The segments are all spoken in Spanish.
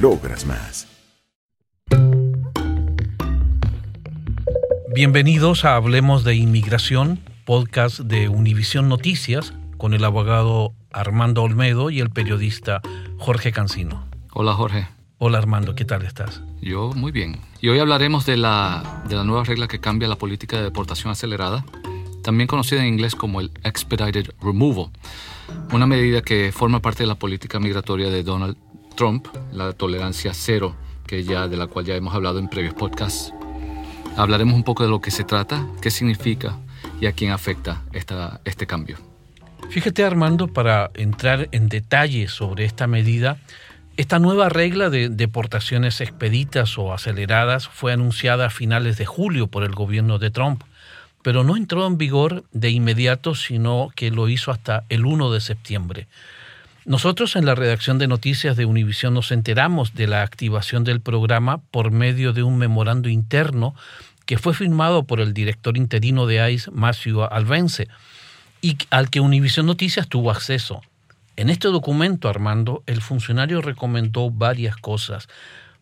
logras más. Bienvenidos a Hablemos de Inmigración, podcast de Univisión Noticias, con el abogado Armando Olmedo y el periodista Jorge Cancino. Hola Jorge. Hola Armando, ¿qué tal estás? Yo muy bien. Y hoy hablaremos de la, de la nueva regla que cambia la política de deportación acelerada, también conocida en inglés como el Expedited Removal, una medida que forma parte de la política migratoria de Donald Trump, la tolerancia cero, que ya, de la cual ya hemos hablado en previos podcasts. Hablaremos un poco de lo que se trata, qué significa y a quién afecta esta, este cambio. Fíjate Armando, para entrar en detalle sobre esta medida, esta nueva regla de deportaciones expeditas o aceleradas fue anunciada a finales de julio por el gobierno de Trump, pero no entró en vigor de inmediato, sino que lo hizo hasta el 1 de septiembre. Nosotros en la redacción de noticias de Univisión nos enteramos de la activación del programa por medio de un memorando interno que fue firmado por el director interino de ICE, Matthew Alvence, y al que Univisión Noticias tuvo acceso. En este documento, Armando, el funcionario recomendó varias cosas.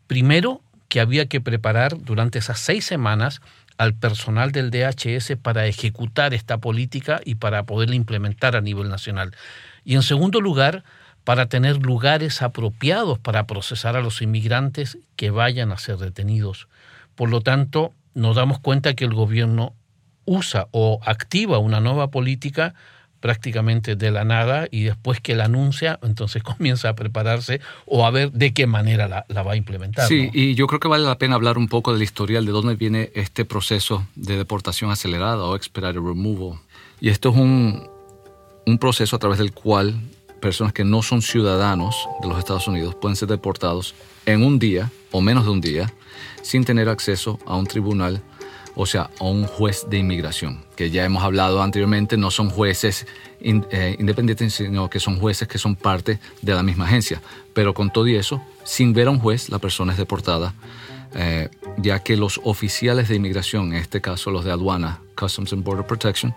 Primero, que había que preparar durante esas seis semanas al personal del DHS para ejecutar esta política y para poderla implementar a nivel nacional. Y en segundo lugar, para tener lugares apropiados para procesar a los inmigrantes que vayan a ser detenidos. Por lo tanto, nos damos cuenta que el gobierno usa o activa una nueva política prácticamente de la nada y después que la anuncia, entonces comienza a prepararse o a ver de qué manera la, va a implementar. Sí, y yo creo que vale la pena hablar un poco del historial de dónde viene este proceso de deportación acelerada o expedited removal. Y esto es un, un proceso a través del cual personas que no son ciudadanos de los Estados Unidos pueden ser deportados en un día o menos de un día sin tener acceso a un tribunal, o sea, a un juez de inmigración, que ya hemos hablado anteriormente, no son jueces eh, independientes, sino que son jueces que son parte de la misma agencia. Pero con todo y eso, sin ver a un juez, la persona es deportada, eh, ya que los oficiales de inmigración, en este caso los de aduana, Customs and Border Protection,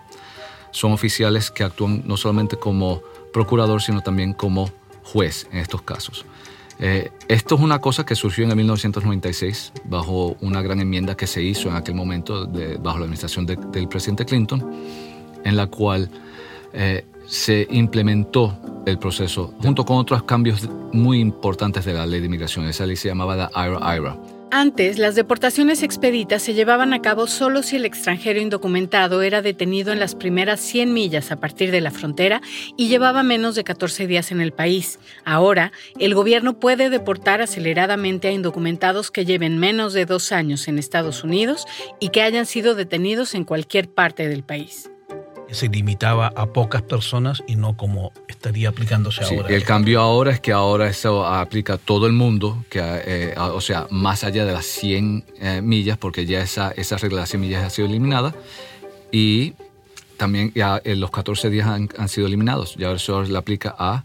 son oficiales que actúan no solamente como procurador, sino también como juez en estos casos. Eh, esto es una cosa que surgió en el 1996 bajo una gran enmienda que se hizo en aquel momento bajo la administración del presidente Clinton, en la cual eh, se implementó el proceso junto con otros cambios muy importantes de la ley de inmigración. Esa ley se llamaba la IRA-IRA antes, las deportaciones expeditas se llevaban a cabo solo si el extranjero indocumentado era detenido en las primeras 100 millas a partir de la frontera y llevaba menos de 14 días en el país. Ahora, el gobierno puede deportar aceleradamente a indocumentados que lleven menos de dos años en Estados Unidos y que hayan sido detenidos en cualquier parte del país se limitaba a pocas personas y no como estaría aplicándose sí, ahora. El cambio ahora es que ahora eso aplica a todo el mundo, que, eh, o sea, más allá de las 100 eh, millas, porque ya esa, esa regla de las 100 millas ha sido eliminada. Y también ya eh, los 14 días han, han sido eliminados. Ya eso le aplica a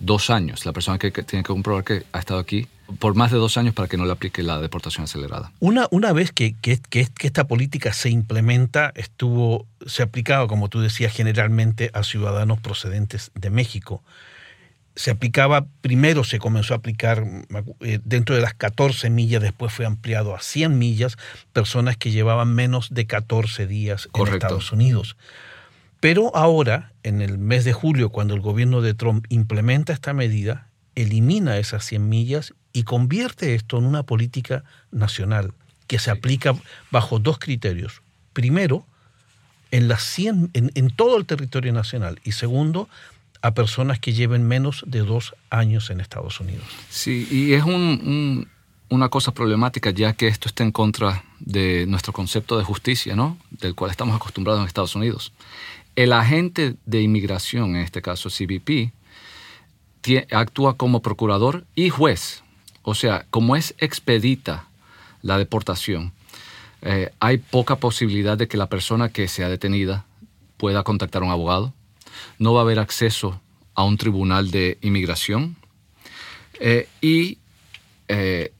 dos años. La persona que, que tiene que comprobar que ha estado aquí por más de dos años para que no le aplique la deportación acelerada. Una, una vez que, que, que, esta política se implementa, estuvo, se aplicaba, como tú decías, generalmente a ciudadanos procedentes de México. se aplicaba, primero se comenzó a aplicar eh, dentro de las 14 millas, después fue ampliado a 100 millas, personas que llevaban menos de 14 días en Estados Unidos. Pero ahora, en el mes de julio, cuando el gobierno de Trump implementa esta medida, elimina esas 100 millas y convierte esto en una política nacional que se aplica bajo dos criterios. Primero, en, las 100, en todo el territorio nacional y segundo, a personas que lleven menos de dos años en Estados Unidos. Sí, y es una cosa problemática ya que esto está en contra de nuestro concepto de justicia, ¿no? Del cual estamos acostumbrados en Estados Unidos. El agente de inmigración, en este caso CBP, actúa como procurador y juez. O sea, como es expedita la deportación, eh, hay poca posibilidad de que la persona que sea detenida pueda contactar a un abogado, no va a haber acceso a un tribunal de inmigración. Eh, y eh,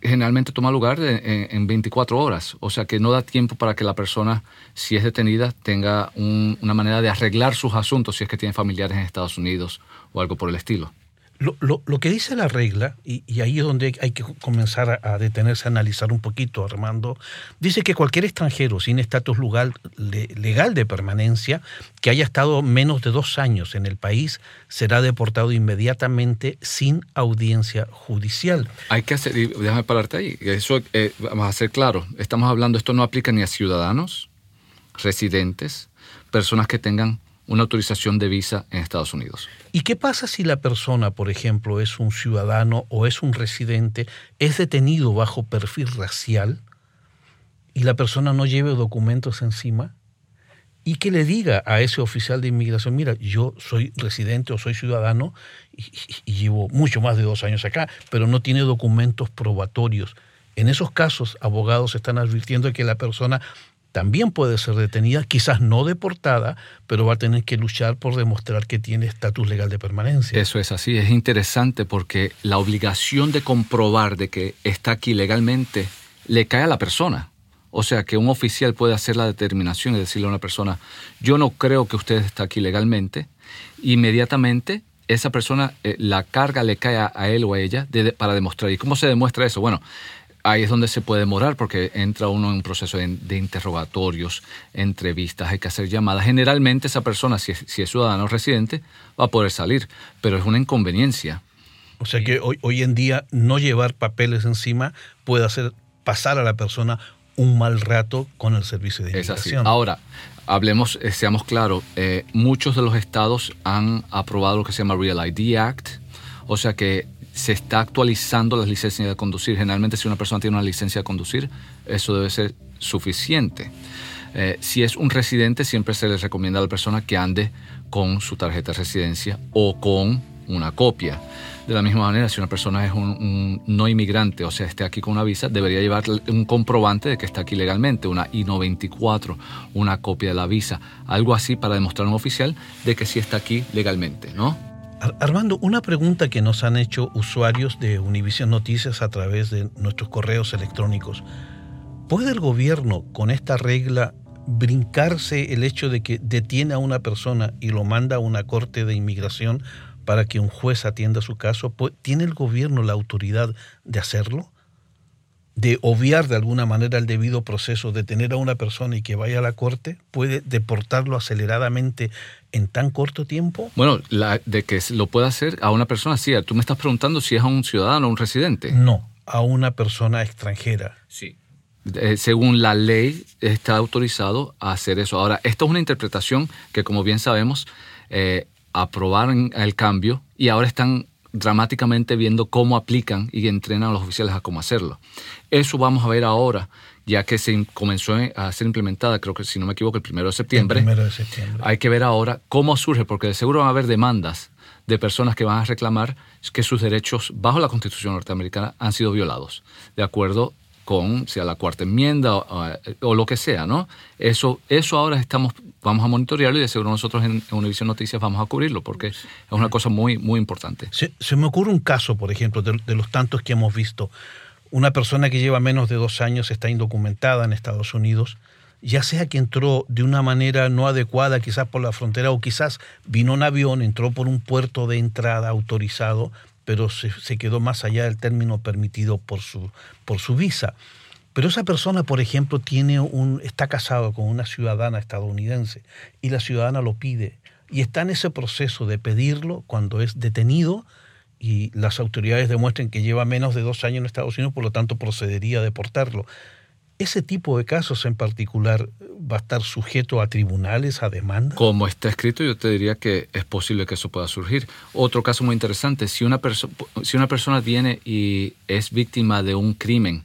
generalmente toma lugar en, 24 horas, o sea que no da tiempo para que la persona, si es detenida, tenga una manera de arreglar sus asuntos si es que tiene familiares en Estados Unidos o algo por el estilo. Lo, que dice la regla, y, ahí es donde hay que comenzar a, detenerse a analizar un poquito, Armando, dice que cualquier extranjero sin estatus legal de permanencia que haya estado menos de dos años en el país será deportado inmediatamente sin audiencia judicial. Hay que hacer, déjame pararte ahí, eso eh, vamos a ser claro, estamos hablando, esto no aplica ni a ciudadanos, residentes, personas que tengan una autorización de visa en Estados Unidos. ¿Y qué pasa si la persona, por ejemplo, es un ciudadano o es un residente, es detenido bajo perfil racial y la persona no lleve documentos encima? Y que le diga a ese oficial de inmigración, mira, yo soy residente o soy ciudadano y, y llevo mucho más de dos años acá, pero no tiene documentos probatorios. En esos casos, abogados están advirtiendo que la persona también puede ser detenida, quizás no deportada, pero va a tener que luchar por demostrar que tiene estatus legal de permanencia. Eso es así, es interesante porque la obligación de comprobar de que está aquí legalmente le cae a la persona. O sea, que un oficial puede hacer la determinación y decirle a una persona, yo no creo que usted está aquí legalmente, inmediatamente esa persona, eh, la carga le cae a, él o a ella para demostrar. ¿Y cómo se demuestra eso? Bueno, ahí es donde se puede demorar porque entra uno en un proceso de, interrogatorios, entrevistas, hay que hacer llamadas. Generalmente esa persona, si es, ciudadano residente, va a poder salir, pero es una inconveniencia. O sea que hoy, hoy en día no llevar papeles encima puede hacer pasar a la persona un mal rato con el servicio de inmigración. Ahora, hablemos, eh, seamos claros, eh, muchos de los estados han aprobado lo que se llama Real ID Act, o sea que se está actualizando las licencias de conducir. Generalmente si una persona tiene una licencia de conducir, eso debe ser suficiente. Eh, si es un residente, siempre se le recomienda a la persona que ande con su tarjeta de residencia o con una copia. De la misma manera, si una persona es un, no inmigrante, o sea, esté aquí con una visa, debería llevar un comprobante de que está aquí legalmente, una I-94, una copia de la visa, algo así para demostrar a un oficial de que sí está aquí legalmente, ¿no? Armando, una pregunta que nos han hecho usuarios de Univision Noticias a través de nuestros correos electrónicos. ¿Puede el gobierno con esta regla brincarse el hecho de que detiene a una persona y lo manda a una corte de inmigración para que un juez atienda su caso? ¿Tiene el gobierno la autoridad de hacerlo? De obviar de alguna manera el debido proceso, de tener a una persona y que vaya a la corte, puede deportarlo aceleradamente en tan corto tiempo? Bueno, la, de que lo pueda hacer a una persona, sí. Tú me estás preguntando si es a un ciudadano o un residente. No, a una persona extranjera. Sí. según la ley está autorizado a hacer eso. Ahora, esto es una interpretación que, como bien sabemos, eh, aprobaron el cambio y ahora están dramáticamente viendo cómo aplican y entrenan a los oficiales a cómo hacerlo. Eso vamos a ver ahora, ya que se comenzó a ser implementada, creo que si no me equivoco, el primero de septiembre. primero de septiembre. Hay que ver ahora cómo surge, porque de seguro van a haber demandas de personas que van a reclamar que sus derechos bajo la Constitución norteamericana han sido violados, de acuerdo con sea la cuarta enmienda o, lo que sea, ¿no? Eso, eso ahora estamos, vamos a monitorearlo y de seguro nosotros en, Univision Noticias vamos a cubrirlo porque es una cosa muy, muy importante. Se, me ocurre un caso, por ejemplo, de, de, los tantos que hemos visto. Una persona que lleva menos de dos años está indocumentada en Estados Unidos, ya sea que entró de una manera no adecuada, quizás por la frontera, o quizás vino en avión, entró por un puerto de entrada autorizado, pero se, quedó más allá del término permitido por su, por su visa. Pero esa persona, por ejemplo, tiene un, está casado con una ciudadana estadounidense y la ciudadana lo pide y está en ese proceso de pedirlo cuando es detenido y las autoridades demuestren que lleva menos de dos años en Estados Unidos, por lo tanto procedería a deportarlo. ¿Ese tipo de casos en particular va a estar sujeto a tribunales, a demandas? Como está escrito, yo te diría que es posible que eso pueda surgir. Otro caso muy interesante, si una, si una persona viene y es víctima de un crimen,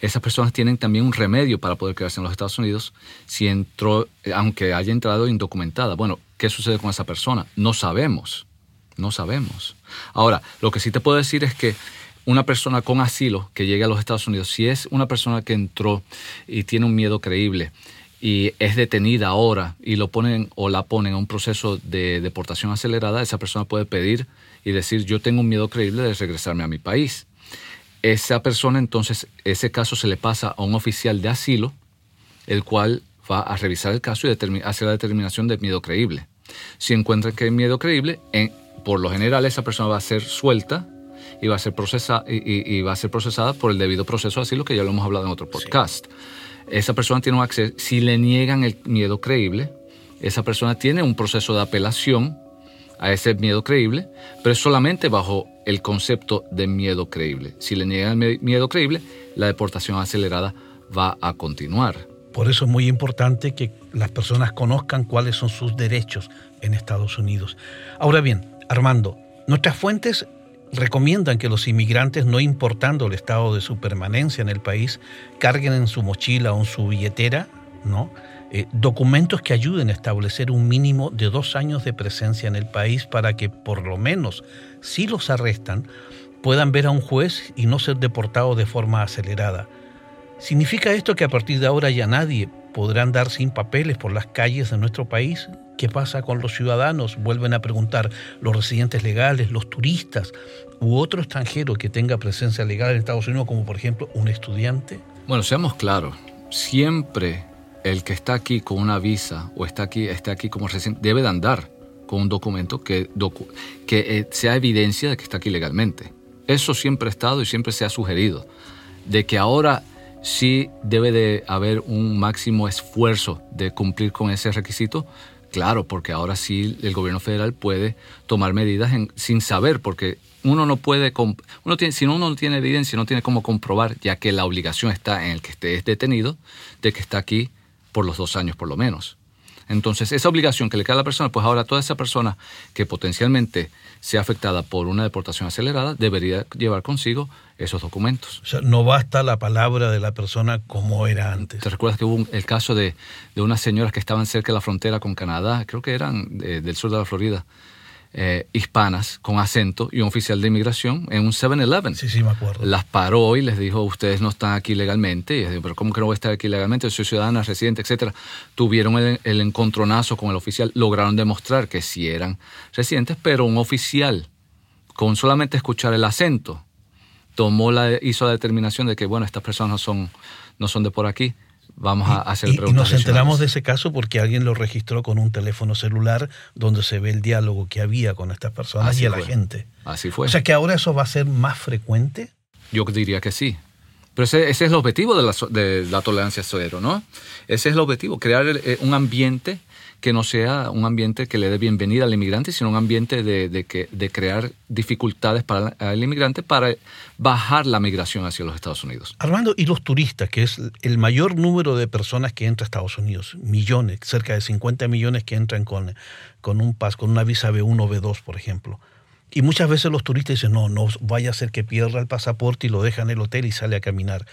esas personas tienen también un remedio para poder quedarse en los Estados Unidos si entró, aunque haya entrado indocumentada. Bueno, ¿qué sucede con esa persona? No sabemos, no sabemos. Ahora, lo que sí te puedo decir es que una persona con asilo que llegue a los Estados Unidos, si es una persona que entró y tiene un miedo creíble y es detenida ahora y lo ponen o la ponen a un proceso de deportación acelerada, esa persona puede pedir y decir yo tengo un miedo creíble de regresarme a mi país. Esa persona entonces, ese caso se le pasa a un oficial de asilo, el cual va a revisar el caso y hacer la determinación de miedo creíble. Si encuentran que hay miedo creíble, por lo general esa persona va a ser suelta y va a ser, procesa, y, va a ser procesada por el debido proceso así lo que ya lo hemos hablado en otro podcast. Esa persona tiene un acceso, si le niegan el miedo creíble, esa persona tiene un proceso de apelación a ese miedo creíble, pero es solamente bajo el concepto de miedo creíble. Si le niegan el miedo creíble, la deportación acelerada va a continuar. Por eso es muy importante que las personas conozcan cuáles son sus derechos en Estados Unidos. Ahora bien, Armando, nuestras fuentes recomiendan que los inmigrantes, no importando el estado de su permanencia en el país, carguen en su mochila o en su billetera, ¿no? Eh, documentos que ayuden a establecer un mínimo de dos años de presencia en el país para que por lo menos, si los arrestan, puedan ver a un juez y no ser deportados de forma acelerada. ¿Significa esto que a partir de ahora ya nadie podrá andar sin papeles por las calles de nuestro país? ¿Qué pasa con los ciudadanos? Vuelven a preguntar los residentes legales, los turistas u otro extranjero que tenga presencia legal en Estados Unidos, como por ejemplo un estudiante. Bueno, seamos claros, siempre el que está aquí con una visa o está aquí, está aquí como residente debe de andar con un documento que, eh, sea evidencia de que está aquí legalmente. Eso siempre ha estado y siempre se ha sugerido. De que ahora sí debe de haber un máximo esfuerzo de cumplir con ese requisito, Claro, porque ahora sí el gobierno federal puede tomar medidas sin saber, porque uno no puede, uno tiene, si uno no tiene evidencia, no tiene cómo comprobar, ya que la obligación está en el que esté detenido, de que está aquí por los dos años por lo menos. Entonces, esa obligación que le queda a la persona, pues ahora toda esa persona que potencialmente sea afectada por una deportación acelerada debería llevar consigo esos documentos. O sea, no basta la palabra de la persona como era antes. ¿Te recuerdas que hubo el caso de, de, unas señoras que estaban cerca de la frontera con Canadá? Creo que eran del sur de la Florida eh, hispanas con acento y un oficial de inmigración en un 7-Eleven. Sí, sí, me acuerdo. Las paró y les dijo, ustedes no están aquí legalmente. Y dijo, pero ¿cómo que no voy a estar aquí legalmente? Soy ciudadana, residente, etcétera. Tuvieron el, encontronazo con el oficial, lograron demostrar que sí eran residentes, pero un oficial, con solamente escuchar el acento, tomó la, hizo la determinación de que, bueno, estas personas no son, no son de por aquí vamos a hacer preguntas. Y nos enteramos de ese caso porque alguien lo registró con un teléfono celular donde se ve el diálogo que había con estas personas y a la gente. Así fue. O sea que ahora eso va a ser más frecuente. Yo diría que sí. Pero ese, es el objetivo de la, de la tolerancia cero, ¿no? Ese es el objetivo, crear eh, un ambiente que no sea un ambiente que le dé bienvenida al inmigrante, sino un ambiente de, que, de crear dificultades para el inmigrante para bajar la migración hacia los Estados Unidos. Armando, y los turistas, que es el mayor número de personas que entra a Estados Unidos, millones, cerca de 50 millones que entran con, con un pas, con una visa B1 o B2, por ejemplo. Y muchas veces los turistas dicen, no, no vaya a ser que pierda el pasaporte y lo deja en el hotel y sale a caminar.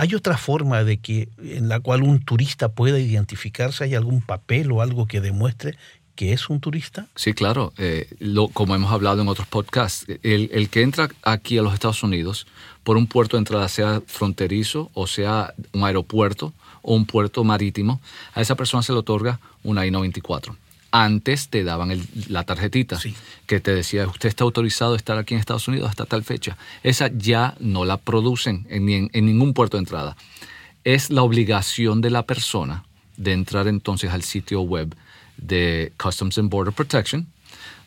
¿Hay otra forma de que en la cual un turista pueda identificarse? ¿Hay algún papel o algo que demuestre que es un turista? Sí, claro. Eh, como hemos hablado en otros podcasts, el, el, que entra aquí a los Estados Unidos por un puerto de entrada, sea fronterizo o sea un aeropuerto o un puerto marítimo, a esa persona se le otorga una I-94 antes te daban la tarjetita que te decía, usted está autorizado a estar aquí en Estados Unidos hasta tal fecha. Esa ya no la producen en, en, ningún puerto de entrada. Es la obligación de la persona de entrar entonces al sitio web de Customs and Border Protection,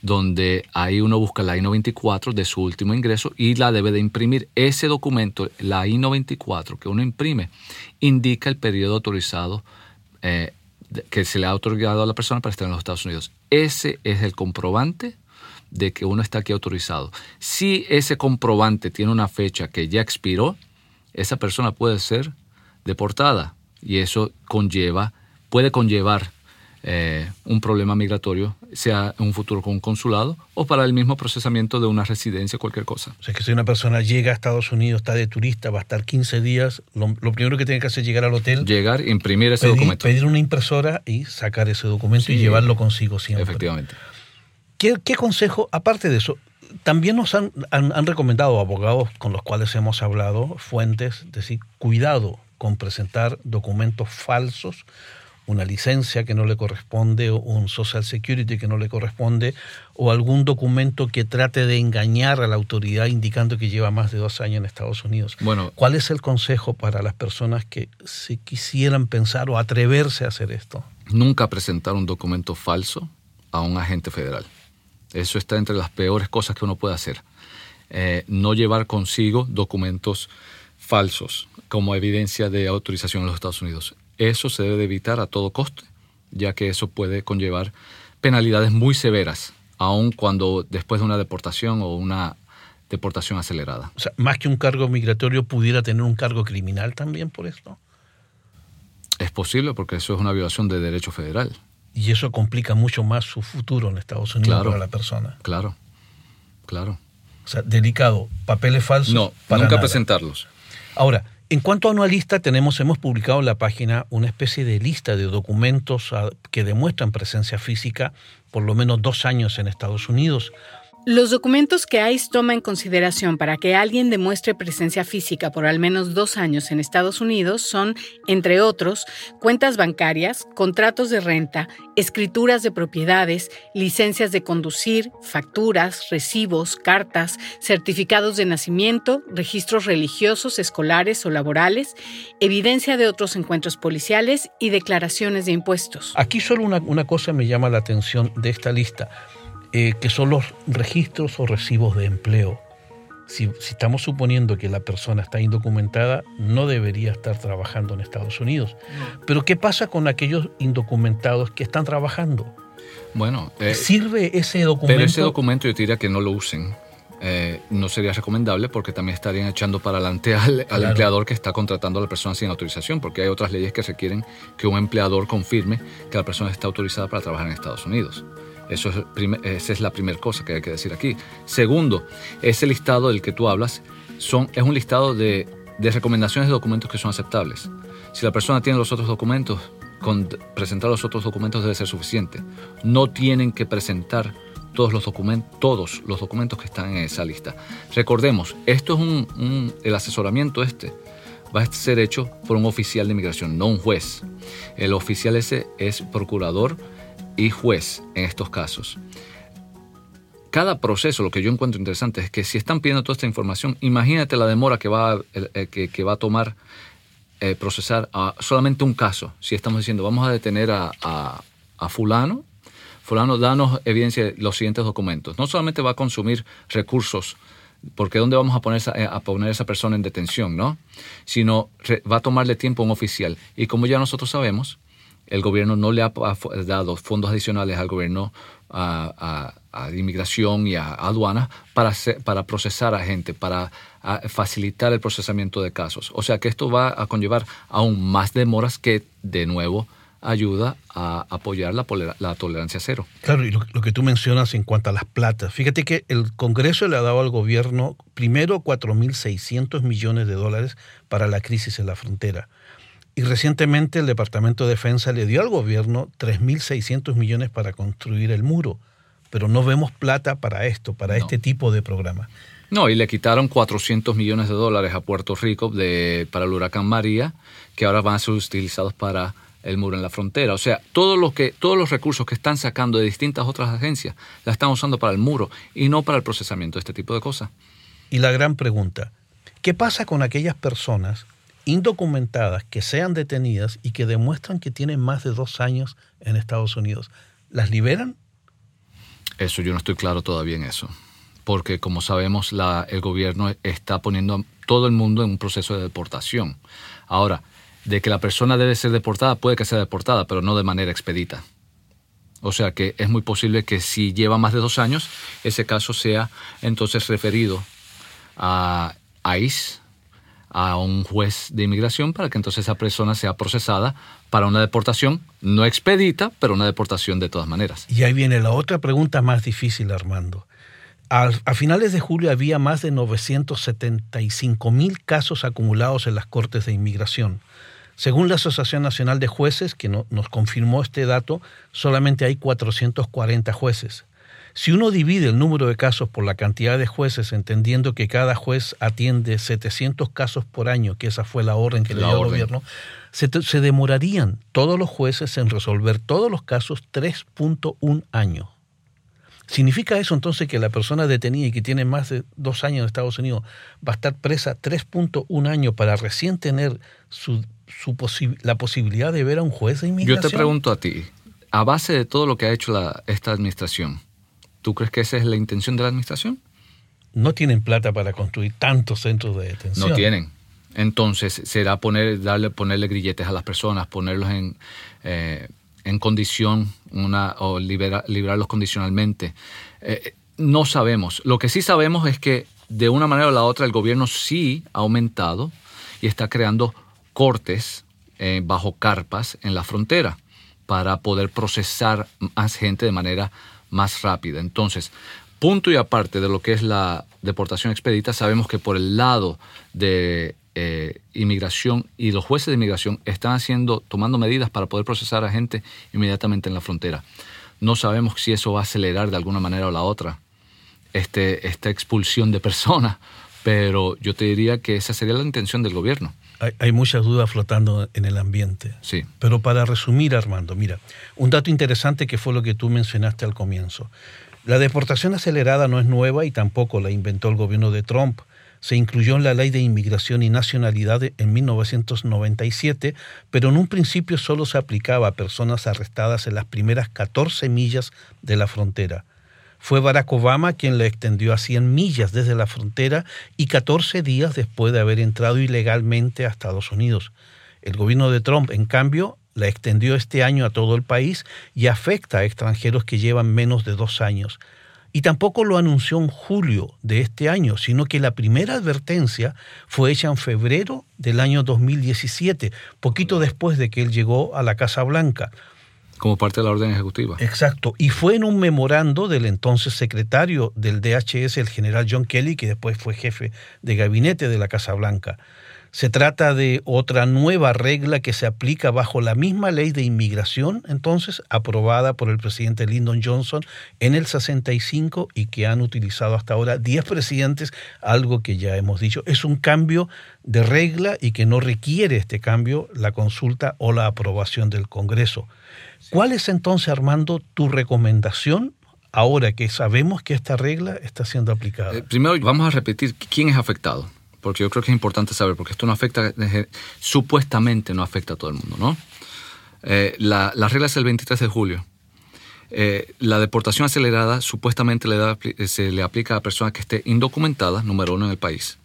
donde ahí uno busca la I-94 de su último ingreso y la debe de imprimir. Ese documento, la I-94 que uno imprime, indica el periodo autorizado eh, que se le ha otorgado a la persona para estar en los Estados Unidos. Ese es el comprobante de que uno está aquí autorizado. Si ese comprobante tiene una fecha que ya expiró, esa persona puede ser deportada y eso conlleva, puede conllevar eh, un problema migratorio, sea en un futuro con un consulado o para el mismo procesamiento de una residencia, cualquier cosa. O sea, que si una persona llega a Estados Unidos, está de turista, va a estar 15 días, lo, primero que tiene que hacer es llegar al hotel. Llegar, imprimir ese documento. Pedir una impresora y sacar ese documento y llevarlo consigo siempre. Efectivamente. ¿Qué, consejo, aparte de eso, también nos han, han, recomendado abogados con los cuales hemos hablado, fuentes, decir, cuidado con presentar documentos falsos una licencia que no le corresponde, o un Social Security que no le corresponde, o algún documento que trate de engañar a la autoridad indicando que lleva más de dos años en Estados Unidos. Bueno, ¿Cuál es el consejo para las personas que si quisieran pensar o atreverse a hacer esto? Nunca presentar un documento falso a un agente federal. Eso está entre las peores cosas que uno puede hacer. Eh, no llevar consigo documentos falsos como evidencia de autorización en los Estados Unidos. Eso se debe evitar a todo coste, ya que eso puede conllevar penalidades muy severas, aun cuando después de una deportación o una deportación acelerada. O sea, más que un cargo migratorio, pudiera tener un cargo criminal también por esto. Es posible porque eso es una violación de derecho federal. Y eso complica mucho más su futuro en Estados Unidos para la persona. Claro, claro. O sea, delicado, papeles falsos. No, nunca presentarlos. Ahora, en cuanto a anualista, tenemos, hemos publicado en la página una especie de lista de documentos ah, que demuestran presencia física por lo menos dos años en Estados Unidos. Los documentos que ICE toma en consideración para que alguien demuestre presencia física por al menos dos años en Estados Unidos son, entre otros, cuentas bancarias, contratos de renta, escrituras de propiedades, licencias de conducir, facturas, recibos, cartas, certificados de nacimiento, registros religiosos, escolares o laborales, evidencia de otros encuentros policiales y declaraciones de impuestos. Aquí solo una, una cosa me llama la atención de esta lista. Eh, que son los registros o recibos de empleo. Si, estamos suponiendo que la persona está indocumentada, no debería estar trabajando en Estados Unidos. Pero ¿qué pasa con aquellos indocumentados que están trabajando? Bueno, eh, ¿sirve ese documento? Pero ese documento yo diría que no lo usen. Eh, no sería recomendable porque también estarían echando para adelante al, empleador que está contratando a la persona sin autorización, porque hay otras leyes que requieren que un empleador confirme que la persona está autorizada para trabajar en Estados Unidos. Es esa es la primera cosa que hay que decir aquí. Segundo, ese listado del que tú hablas son, es un listado de, recomendaciones de documentos que son aceptables. Si la persona tiene los otros documentos, con presentar los otros documentos debe ser suficiente. No tienen que presentar todos los documentos, todos los documentos que están en esa lista. Recordemos, esto es un, el asesoramiento este va a ser hecho por un oficial de inmigración, no un juez. El oficial ese es procurador y juez en estos casos. Cada proceso, lo que yo encuentro interesante es que si están pidiendo toda esta información, imagínate la demora que va, que, va a tomar eh, procesar solamente un caso. Si estamos diciendo, vamos a detener a, a, fulano, fulano, danos evidencia de los siguientes documentos. No solamente va a consumir recursos, porque ¿dónde vamos a poner, a poner a esa persona en detención? ¿no? Sino va a tomarle tiempo a un oficial. Y como ya nosotros sabemos, el gobierno no le ha dado fondos adicionales al gobierno a, inmigración y a, aduanas para, para procesar a gente, para facilitar el procesamiento de casos. O sea que esto va a conllevar aún más demoras que, de nuevo, ayuda a apoyar la, la tolerancia cero. Claro, y lo, lo, que tú mencionas en cuanto a las platas, fíjate que el Congreso le ha dado al gobierno primero 4.600 millones de dólares para la crisis en la frontera. Y recientemente el Departamento de Defensa le dio al gobierno 3.600 millones para construir el muro, pero no vemos plata para esto, para este tipo de programa. No, y le quitaron 400 millones de dólares a Puerto Rico de, para el huracán María, que ahora van a ser utilizados para el muro en la frontera. O sea, todo lo que, todos los recursos que están sacando de distintas otras agencias la están usando para el muro y no para el procesamiento de este tipo de cosas. Y la gran pregunta, ¿qué pasa con aquellas personas indocumentadas que sean detenidas y que demuestran que tienen más de dos años en Estados Unidos, ¿las liberan? Eso yo no estoy claro todavía en eso, porque como sabemos el gobierno está poniendo a todo el mundo en un proceso de deportación. Ahora, de que la persona debe ser deportada, puede que sea deportada, pero no de manera expedita. O sea que es muy posible que si lleva más de dos años, ese caso sea entonces referido a ICE, a un juez de inmigración, para que entonces esa persona sea procesada para una deportación no expedita, pero una deportación de todas maneras. Y ahí viene la otra pregunta más difícil, Armando. A, finales de julio había más de 975 mil casos acumulados en las cortes de inmigración. Según la Asociación Nacional de Jueces, que nos confirmó este dato, solamente hay 440 jueces. Si uno divide el número de casos por la cantidad de jueces, entendiendo que cada juez atiende 700 casos por año, que esa fue la orden que le dio el gobierno, se, se, demorarían todos los jueces en resolver todos los casos 3.1 años. ¿Significa eso entonces que la persona detenida y que tiene más de dos años en Estados Unidos va a estar presa 3.1 años para recién tener su, su la posibilidad de ver a un juez de inmigración? Yo te pregunto a ti, a base de todo lo que ha hecho la, esta administración, ¿tú crees que esa es la intención de la administración? No tienen plata para construir tantos centros de detención. No tienen. Entonces será poner, darle, ponerle grilletes a las personas, ponerlos en... Eh, en condición una, o liberarlos condicionalmente. Eh, no sabemos. Lo que sí sabemos es que de una manera o la otra el gobierno sí ha aumentado y está creando cortes eh, bajo carpas en la frontera para poder procesar más gente de manera más rápida. Entonces, punto y aparte de lo que es la deportación expedita, sabemos que por el lado de eh, inmigración y los jueces de inmigración están haciendo, tomando medidas para poder procesar a gente inmediatamente en la frontera. No sabemos si eso va a acelerar de alguna manera o la otra este, esta expulsión de personas, pero yo te diría que esa sería la intención del gobierno. Hay, hay, muchas dudas flotando en el ambiente. Sí. Pero para resumir, Armando, mira, un dato interesante que fue lo que tú mencionaste al comienzo. La deportación acelerada no es nueva y tampoco la inventó el gobierno de Trump se incluyó en la Ley de Inmigración y Nacionalidad en 1997, pero en un principio solo se aplicaba a personas arrestadas en las primeras 14 millas de la frontera. Fue Barack Obama quien la extendió a 100 millas desde la frontera y 14 días después de haber entrado ilegalmente a Estados Unidos. El gobierno de Trump, en cambio, la extendió este año a todo el país y afecta a extranjeros que llevan menos de dos años. Y tampoco lo anunció en julio de este año, sino que la primera advertencia fue hecha en febrero del año 2017, poquito después de que él llegó a la Casa Blanca. Como parte de la orden ejecutiva. Exacto. Y fue en un memorando del entonces secretario del DHS, el general John Kelly, que después fue jefe de gabinete de la Casa Blanca. Se trata de otra nueva regla que se aplica bajo la misma ley de inmigración, entonces, aprobada por el presidente Lyndon Johnson en el 65 y que han utilizado hasta ahora 10 presidentes, algo que ya hemos dicho. Es un cambio de regla y que no requiere este cambio la consulta o la aprobación del Congreso. ¿Cuál es entonces, Armando, tu recomendación ahora que sabemos que esta regla está siendo aplicada? Eh, primero vamos a repetir quién es afectado porque yo creo que es importante saber, porque esto no afecta, supuestamente no afecta a todo el mundo, ¿no? Eh, la, regla es el 23 de julio. Eh, la deportación acelerada supuestamente le da, se le aplica a personas que estén indocumentadas, número uno en el país,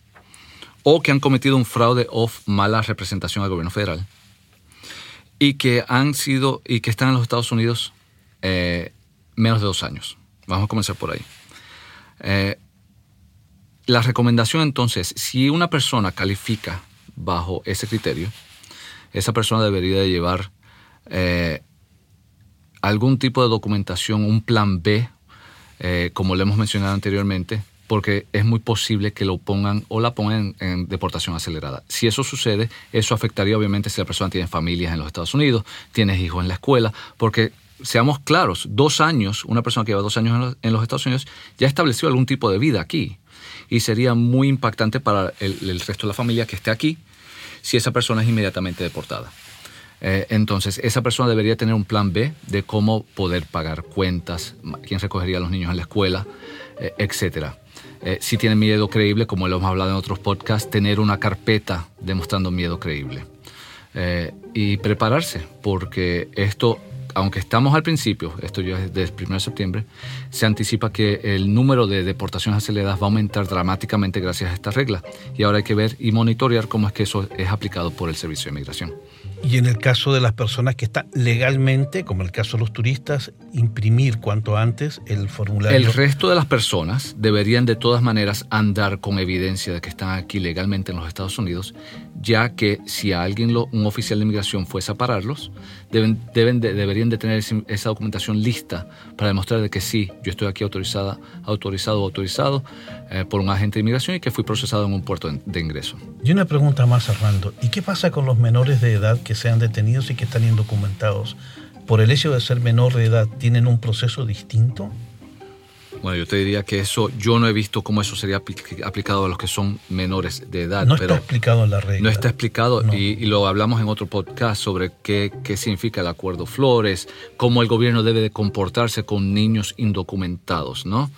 o que han cometido un fraude o mala representación al gobierno federal, y que han sido y que están en los Estados Unidos eh, menos de dos años. Vamos a comenzar por ahí. La recomendación entonces, si una persona califica bajo ese criterio, esa persona debería de llevar eh, algún tipo de documentación, un plan B, eh, como le hemos mencionado anteriormente, porque es muy posible que lo pongan o la pongan en, deportación acelerada. Si eso sucede, eso afectaría obviamente si la persona tiene familias en los Estados Unidos, tiene hijos en la escuela, porque seamos claros, dos años, una persona que lleva dos años en los Estados Unidos ya estableció algún tipo de vida aquí y sería muy impactante para el, resto de la familia que esté aquí si esa persona es inmediatamente deportada. Eh, entonces, esa persona debería tener un plan B de cómo poder pagar cuentas, quién recogería a los niños en la escuela, eh, etc. eh, si tienen miedo creíble, como lo hemos hablado en otros podcasts, tener una carpeta demostrando miedo creíble. Eh, y prepararse, porque esto aunque estamos al principio, esto ya es desde el 1 de septiembre, se anticipa que el número de deportaciones aceleradas va a aumentar dramáticamente gracias a esta regla. Y ahora hay que ver y monitorear cómo es que eso es aplicado por el Servicio de Migración. Y en el caso de las personas que están legalmente, como el caso de los turistas, imprimir cuanto antes el formulario. El resto de las personas deberían de todas maneras andar con evidencia de que están aquí legalmente en los Estados Unidos, ya que si a alguien, lo, un oficial de inmigración fuese a pararlos, deben, deben deberían de tener esa documentación lista para demostrar de que sí, yo estoy aquí autorizada, autorizado o autorizado eh, por un agente de inmigración y que fui procesado en un puerto de, de ingreso. Y una pregunta más, Armando. ¿Y qué pasa con los menores de edad que sean detenidos y que están indocumentados? ¿Por el hecho de ser menor de edad tienen un proceso distinto? Bueno, yo te diría que eso, yo no he visto cómo eso sería aplicado a los que son menores de edad. No está explicado en la regla. No está explicado Y, lo hablamos en otro podcast sobre qué, qué significa el acuerdo Flores, cómo el gobierno debe de comportarse con niños indocumentados, ¿no?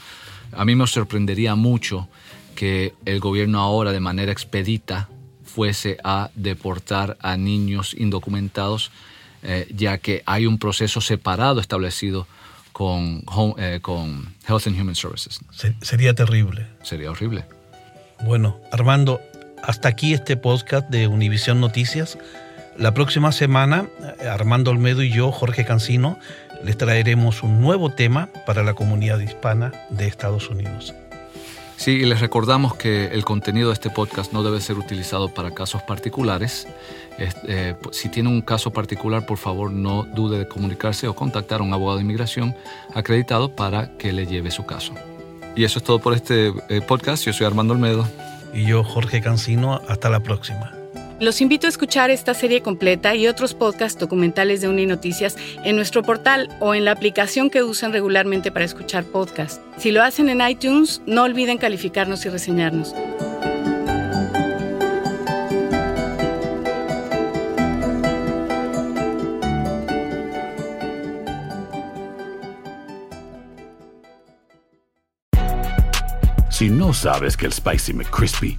A mí me sorprendería mucho que el gobierno ahora de manera expedita fuese a deportar a niños indocumentados, eh, ya que hay un proceso separado establecido con, eh, con Health and Human Services. Sería terrible. Sería horrible. Bueno, Armando, hasta aquí este podcast de Univisión Noticias. La próxima semana, eh, Armando Olmedo y yo, Jorge Cancino, les traeremos un nuevo tema para la comunidad hispana de Estados Unidos. Sí, y les recordamos que el contenido de este podcast no debe ser utilizado para casos particulares. Eh, si tiene un caso particular, por favor no dude de comunicarse o contactar a un abogado de inmigración acreditado para que le lleve su caso. Y eso es todo por este eh, podcast. Yo soy Armando Olmedo. Y yo, Jorge Cancino. Hasta la próxima. Los invito a escuchar esta serie completa y otros podcasts documentales de Uninoticias en nuestro portal o en la aplicación que usan regularmente para escuchar podcasts. Si lo hacen en iTunes, no olviden calificarnos y reseñarnos. Si no sabes que el Spicy McCrispy